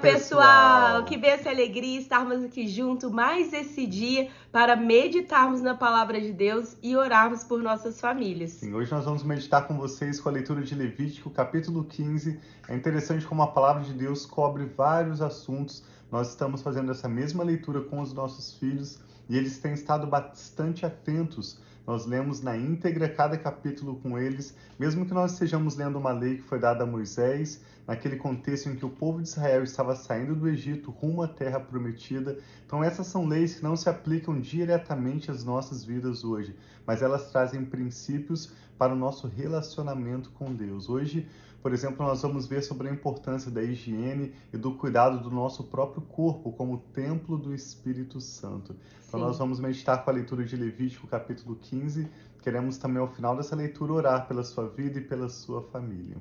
pessoal! Que benção e alegria estarmos aqui juntos mais esse dia para meditarmos na palavra de Deus e orarmos por nossas famílias. Sim, hoje nós vamos meditar com vocês com a leitura de Levítico, capítulo 15. É interessante como a palavra de Deus cobre vários assuntos. Nós estamos fazendo essa mesma leitura com os nossos filhos e eles têm estado bastante atentos nós lemos na íntegra cada capítulo com eles, mesmo que nós estejamos lendo uma lei que foi dada a Moisés, naquele contexto em que o povo de Israel estava saindo do Egito rumo à terra prometida. Então, essas são leis que não se aplicam diretamente às nossas vidas hoje, mas elas trazem princípios para o nosso relacionamento com Deus. Hoje, por exemplo, nós vamos ver sobre a importância da higiene e do cuidado do nosso próprio corpo como templo do Espírito Santo. Então, Sim. nós vamos meditar com a leitura de Levítico, capítulo 15. Queremos também, ao final dessa leitura, orar pela sua vida e pela sua família.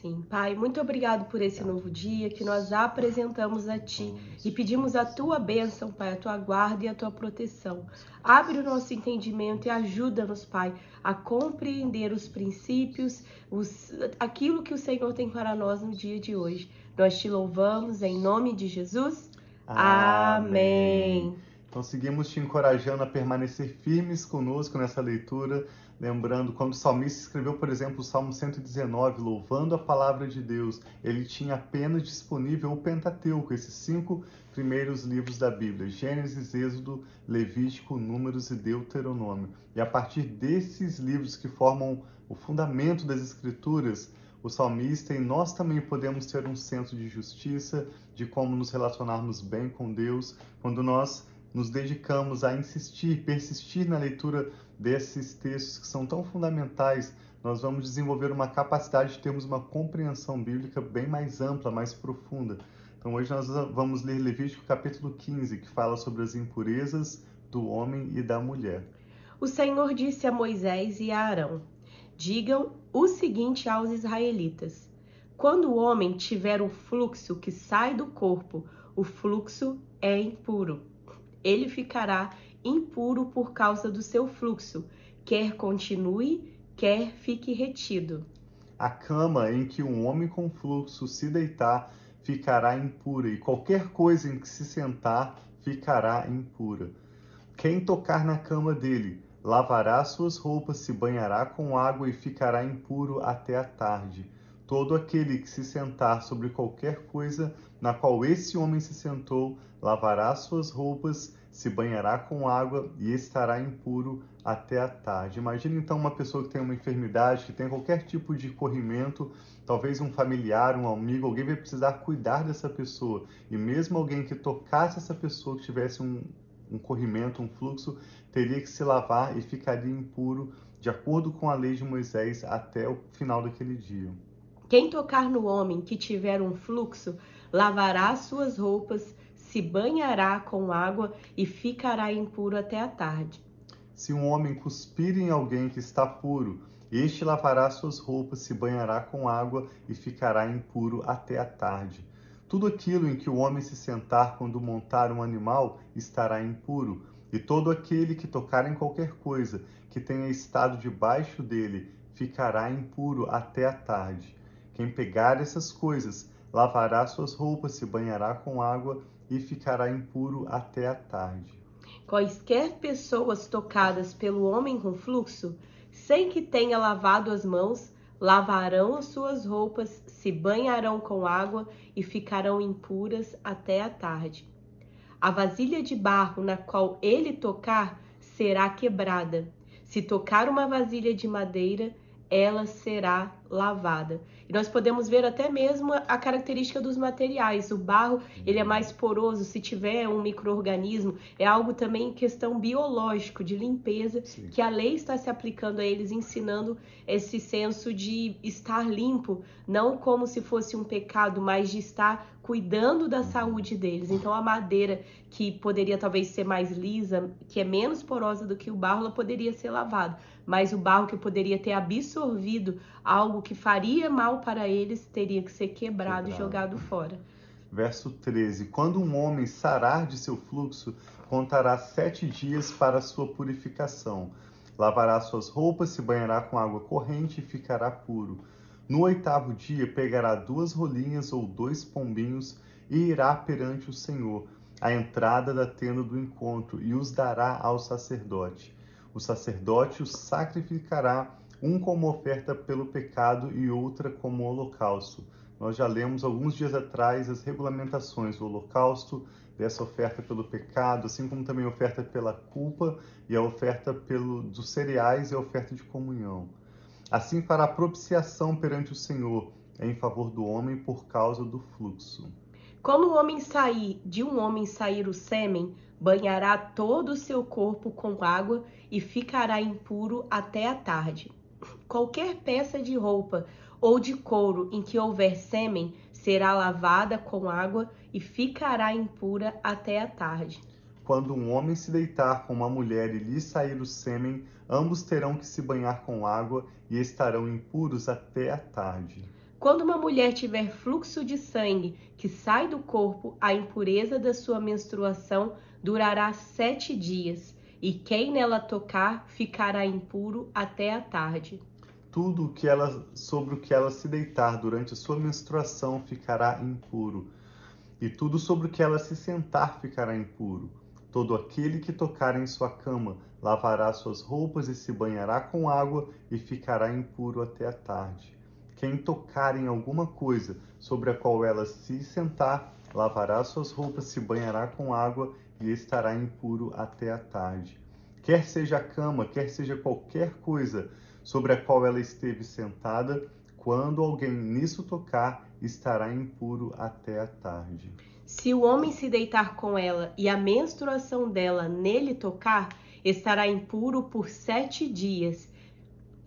Sim, Pai, muito obrigado por esse novo dia que nós apresentamos a Ti e pedimos a Tua bênção, Pai, a Tua guarda e a Tua proteção. Abre o nosso entendimento e ajuda-nos, Pai, a compreender os princípios, os, aquilo que o Senhor tem para nós no dia de hoje. Nós te louvamos em nome de Jesus. Amém. Amém. Então seguimos te encorajando a permanecer firmes conosco nessa leitura Lembrando, quando o salmista escreveu, por exemplo, o Salmo 119, louvando a palavra de Deus, ele tinha apenas disponível o Pentateuco, esses cinco primeiros livros da Bíblia: Gênesis, Êxodo, Levítico, Números e Deuteronômio. E a partir desses livros que formam o fundamento das Escrituras, o salmista e nós também podemos ter um senso de justiça, de como nos relacionarmos bem com Deus, quando nós nos dedicamos a insistir, persistir na leitura desses textos que são tão fundamentais, nós vamos desenvolver uma capacidade de termos uma compreensão bíblica bem mais ampla, mais profunda. Então hoje nós vamos ler Levítico capítulo 15, que fala sobre as impurezas do homem e da mulher. O Senhor disse a Moisés e a Arão: Digam o seguinte aos israelitas: Quando o homem tiver o fluxo que sai do corpo, o fluxo é impuro ele ficará impuro por causa do seu fluxo, quer continue, quer fique retido. A cama em que um homem com fluxo se deitar ficará impura, e qualquer coisa em que se sentar ficará impura. Quem tocar na cama dele lavará suas roupas, se banhará com água e ficará impuro até a tarde. Todo aquele que se sentar sobre qualquer coisa na qual esse homem se sentou, lavará suas roupas, se banhará com água e estará impuro até a tarde. Imagina então uma pessoa que tem uma enfermidade, que tem qualquer tipo de corrimento, talvez um familiar, um amigo, alguém vai precisar cuidar dessa pessoa. E mesmo alguém que tocasse essa pessoa, que tivesse um, um corrimento, um fluxo, teria que se lavar e ficaria impuro, de acordo com a lei de Moisés, até o final daquele dia. Quem tocar no homem que tiver um fluxo, lavará suas roupas, se banhará com água e ficará impuro até a tarde. Se um homem cuspir em alguém que está puro, este lavará suas roupas, se banhará com água e ficará impuro até a tarde. Tudo aquilo em que o homem se sentar quando montar um animal estará impuro, e todo aquele que tocar em qualquer coisa que tenha estado debaixo dele ficará impuro até a tarde. Quem pegar essas coisas lavará suas roupas, se banhará com água e ficará impuro até a tarde. Quaisquer pessoas tocadas pelo homem com fluxo, sem que tenha lavado as mãos, lavarão as suas roupas, se banharão com água e ficarão impuras até a tarde. A vasilha de barro na qual ele tocar será quebrada. Se tocar uma vasilha de madeira, ela será lavada. E nós podemos ver até mesmo a característica dos materiais. O barro, ele é mais poroso, se tiver um microorganismo, é algo também questão biológico de limpeza, Sim. que a lei está se aplicando a eles, ensinando esse senso de estar limpo, não como se fosse um pecado, mas de estar cuidando da uhum. saúde deles. Então a madeira que poderia talvez ser mais lisa, que é menos porosa do que o barro, ela poderia ser lavada, mas o barro que poderia ter absorvido algo que faria mal para eles teria que ser quebrado, quebrado. e jogado fora. Verso 13: Quando um homem sarar de seu fluxo, contará sete dias para sua purificação. Lavará suas roupas, se banhará com água corrente e ficará puro. No oitavo dia, pegará duas rolinhas ou dois pombinhos e irá perante o Senhor, à entrada da tenda do encontro, e os dará ao sacerdote. O sacerdote os sacrificará, um como oferta pelo pecado e outra como holocausto. Nós já lemos alguns dias atrás as regulamentações do holocausto, dessa oferta pelo pecado, assim como também a oferta pela culpa e a oferta pelo, dos cereais e a oferta de comunhão. Assim fará propiciação perante o Senhor em favor do homem por causa do fluxo. Quando o homem sair, de um homem sair o sêmen, banhará todo o seu corpo com água e ficará impuro até a tarde. Qualquer peça de roupa ou de couro em que houver sêmen será lavada com água e ficará impura até a tarde. Quando um homem se deitar com uma mulher e lhe sair o sêmen, ambos terão que se banhar com água e estarão impuros até a tarde. Quando uma mulher tiver fluxo de sangue que sai do corpo, a impureza da sua menstruação durará sete dias, e quem nela tocar ficará impuro até a tarde tudo o que ela, sobre o que ela se deitar durante a sua menstruação ficará impuro, e tudo sobre o que ela se sentar ficará impuro. Todo aquele que tocar em sua cama lavará suas roupas e se banhará com água e ficará impuro até a tarde. Quem tocar em alguma coisa sobre a qual ela se sentar, lavará suas roupas, se banhará com água e estará impuro até a tarde. Quer seja a cama, quer seja qualquer coisa sobre a qual ela esteve sentada, quando alguém nisso tocar, estará impuro até a tarde. Se o homem se deitar com ela e a menstruação dela nele tocar, estará impuro por sete dias.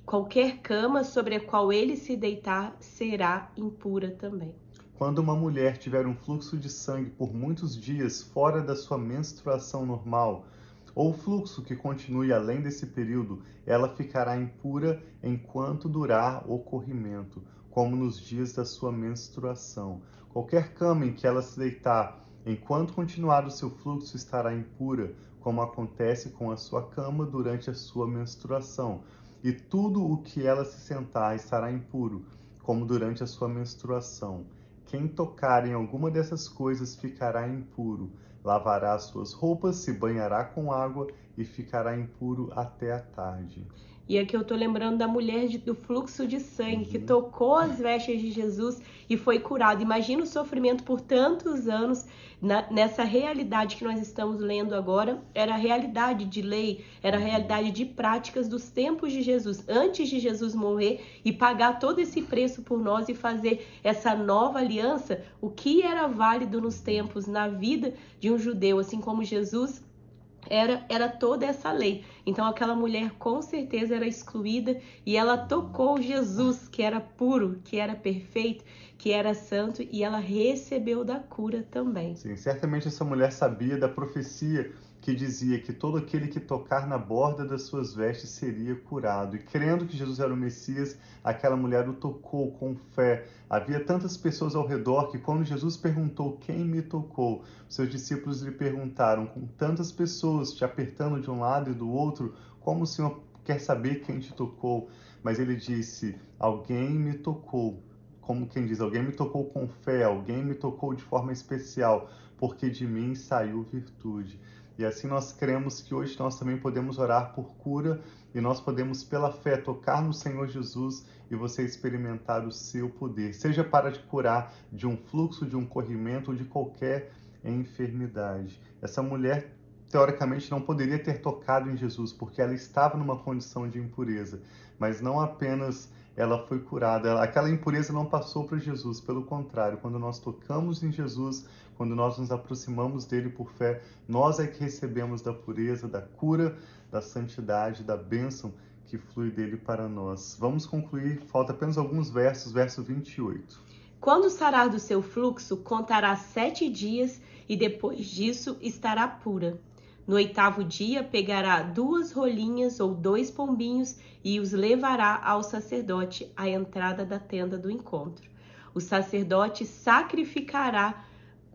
Qualquer cama sobre a qual ele se deitar será impura também. Quando uma mulher tiver um fluxo de sangue por muitos dias fora da sua menstruação normal, ou fluxo que continue além desse período, ela ficará impura enquanto durar o corrimento, como nos dias da sua menstruação. Qualquer cama em que ela se deitar, enquanto continuar o seu fluxo, estará impura, como acontece com a sua cama durante a sua menstruação. E tudo o que ela se sentar estará impuro, como durante a sua menstruação. Quem tocar em alguma dessas coisas ficará impuro lavará suas roupas, se banhará com água e ficará impuro até a tarde. E aqui eu tô lembrando da mulher de, do fluxo de sangue uhum. que tocou as vestes de Jesus e foi curado. Imagina o sofrimento por tantos anos na, nessa realidade que nós estamos lendo agora. Era a realidade de lei, era a uhum. realidade de práticas dos tempos de Jesus, antes de Jesus morrer e pagar todo esse preço por nós e fazer essa nova aliança. O que era válido nos tempos, na vida de um judeu, assim como Jesus era, era toda essa lei. Então aquela mulher com certeza era excluída e ela tocou Jesus, que era puro, que era perfeito, que era santo, e ela recebeu da cura também. Sim, certamente essa mulher sabia da profecia que dizia que todo aquele que tocar na borda das suas vestes seria curado. E crendo que Jesus era o Messias, aquela mulher o tocou com fé. Havia tantas pessoas ao redor que, quando Jesus perguntou quem me tocou, seus discípulos lhe perguntaram, com tantas pessoas te apertando de um lado e do outro, como o Senhor quer saber quem te tocou? Mas ele disse: Alguém me tocou. Como quem diz, alguém me tocou com fé, alguém me tocou de forma especial, porque de mim saiu virtude. E assim nós cremos que hoje nós também podemos orar por cura e nós podemos, pela fé, tocar no Senhor Jesus e você experimentar o seu poder, seja para te curar de um fluxo, de um corrimento ou de qualquer enfermidade. Essa mulher, teoricamente, não poderia ter tocado em Jesus, porque ela estava numa condição de impureza, mas não apenas ela foi curada. Aquela impureza não passou para Jesus, pelo contrário, quando nós tocamos em Jesus, quando nós nos aproximamos dele por fé, nós é que recebemos da pureza, da cura, da santidade, da bênção que flui dele para nós. Vamos concluir, falta apenas alguns versos, verso 28. Quando sarar do seu fluxo, contará sete dias e depois disso estará pura. No oitavo dia, pegará duas rolinhas ou dois pombinhos e os levará ao sacerdote à entrada da tenda do encontro. O sacerdote sacrificará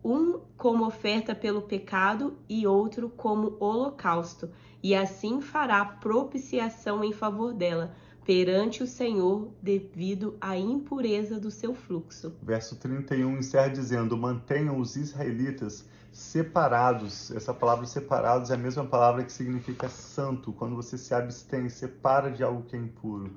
um como oferta pelo pecado e outro como holocausto, e assim fará propiciação em favor dela, perante o Senhor devido à impureza do seu fluxo. Verso 31 encerra dizendo: Mantenham os israelitas separados. Essa palavra separados é a mesma palavra que significa santo, quando você se abstém, separa de algo que é impuro.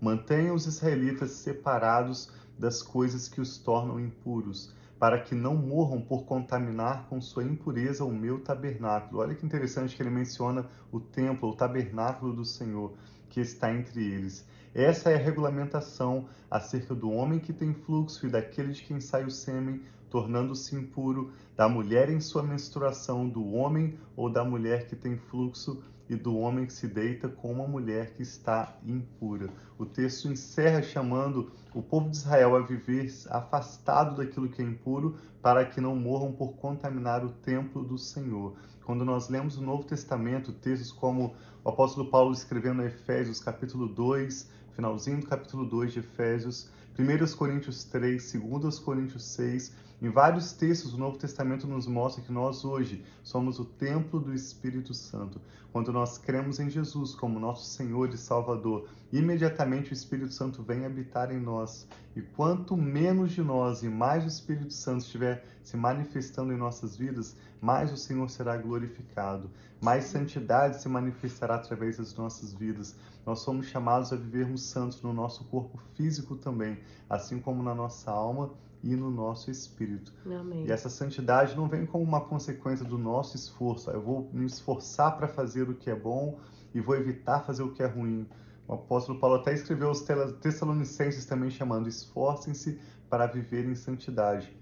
Mantenham os israelitas separados das coisas que os tornam impuros, para que não morram por contaminar com sua impureza o meu tabernáculo. Olha que interessante que ele menciona o templo, o tabernáculo do Senhor que está entre eles. Essa é a regulamentação acerca do homem que tem fluxo e daquele de quem sai o sêmen, tornando-se impuro, da mulher em sua menstruação, do homem ou da mulher que tem fluxo e do homem que se deita com uma mulher que está impura. O texto encerra chamando o povo de Israel a viver afastado daquilo que é impuro, para que não morram por contaminar o templo do Senhor. Quando nós lemos o Novo Testamento, textos como o apóstolo Paulo escrevendo em Efésios, capítulo 2, finalzinho do capítulo 2 de Efésios, 1 Coríntios 3, 2 Coríntios 6, em vários textos, o Novo Testamento nos mostra que nós hoje somos o templo do Espírito Santo. Quando nós cremos em Jesus como nosso Senhor e Salvador, imediatamente o Espírito Santo vem habitar em nós. E quanto menos de nós e mais o Espírito Santo estiver se manifestando em nossas vidas, mais o Senhor será glorificado, mais santidade se manifestará através das nossas vidas. Nós somos chamados a vivermos santos no nosso corpo físico também, assim como na nossa alma e no nosso espírito. Amém. E essa santidade não vem como uma consequência do nosso esforço. Eu vou me esforçar para fazer o que é bom e vou evitar fazer o que é ruim. O apóstolo Paulo até escreveu aos Tessalonicenses também chamando: esforcem-se para viver em santidade.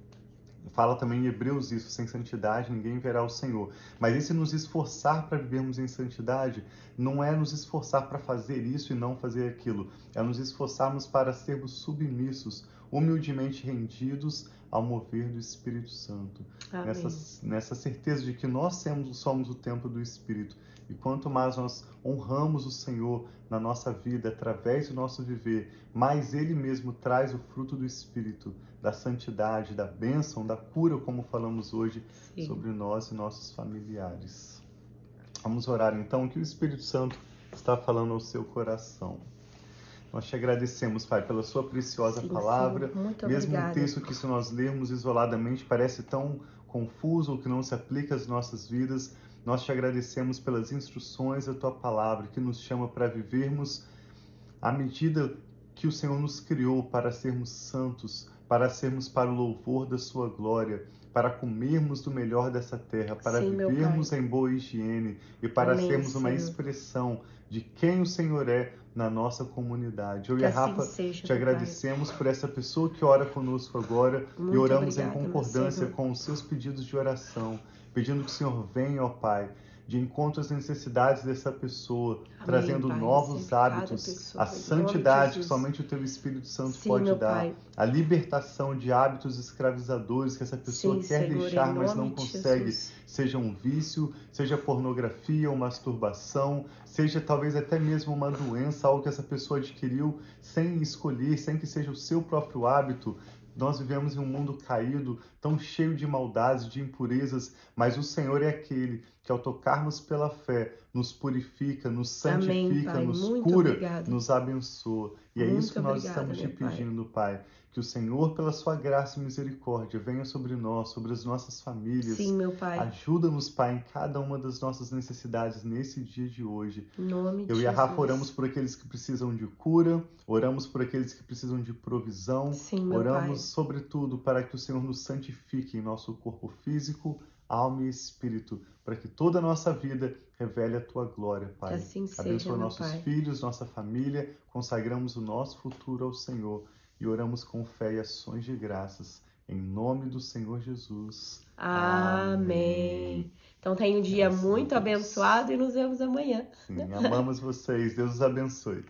Fala também em Hebreus isso, sem santidade ninguém verá o Senhor. Mas esse nos esforçar para vivermos em santidade não é nos esforçar para fazer isso e não fazer aquilo, é nos esforçarmos para sermos submissos, humildemente rendidos ao mover do Espírito Santo. Nessa, nessa certeza de que nós somos, somos o templo do Espírito. E quanto mais nós honramos o Senhor na nossa vida, através do nosso viver, mais Ele mesmo traz o fruto do Espírito, da santidade, da bênção, da cura, como falamos hoje, Sim. sobre nós e nossos familiares. Vamos orar então, o que o Espírito Santo está falando ao seu coração. Nós te agradecemos, Pai, pela sua preciosa sim, palavra. Sim. Muito Mesmo obrigada. um texto que, se nós lermos isoladamente, parece tão confuso ou que não se aplica às nossas vidas, nós te agradecemos pelas instruções da tua palavra que nos chama para vivermos à medida que o Senhor nos criou para sermos santos, para sermos para o louvor da sua glória, para comermos do melhor dessa terra, para Sim, vivermos em boa higiene e para Amém, sermos uma expressão de quem o Senhor é na nossa comunidade. Eu Que e a assim Rafa seja, te agradecemos por essa pessoa que ora conosco agora e Muito oramos obrigada, em concordância com os seus pedidos de oração, pedindo que o Senhor venha, ó Pai, de encontro às necessidades dessa pessoa, Amém, trazendo Pai. novos hábitos, pessoa, a santidade que somente o teu Espírito Santo Sim, pode dar, Pai. a libertação de hábitos escravizadores que essa pessoa Sim, quer Senhor, deixar, mas não consegue, Jesus. seja um vício, seja pornografia ou masturbação, seja talvez até mesmo uma doença, algo que essa pessoa adquiriu sem escolher, sem que seja o seu próprio hábito. Nós vivemos em um mundo caído, tão cheio de maldades, de impurezas, mas o Senhor é aquele que, ao tocarmos pela fé, nos purifica, nos Amém, santifica, Pai. nos Muito cura, obrigada. nos abençoa. E é Muito isso que nós obrigada, estamos te meu Pai. pedindo, Pai. Que o Senhor, pela sua graça e misericórdia, venha sobre nós, sobre as nossas famílias. Sim, meu Pai. Ajuda-nos, Pai, em cada uma das nossas necessidades nesse dia de hoje. Em nome de Eu e a Rafa Jesus. oramos por aqueles que precisam de cura, oramos por aqueles que precisam de provisão, Sim, meu oramos, sobretudo, para que o Senhor nos santifique em nosso corpo físico, alma e espírito, para que toda a nossa vida revele a tua glória, Pai. Que assim seja, Abençoa meu nossos Pai. filhos, nossa família, consagramos o nosso futuro ao Senhor e oramos com fé e ações de graças. Em nome do Senhor Jesus. Amém. Então tenha um dia Graças muito abençoado e nos vemos amanhã. Sim, amamos vocês. Deus os abençoe.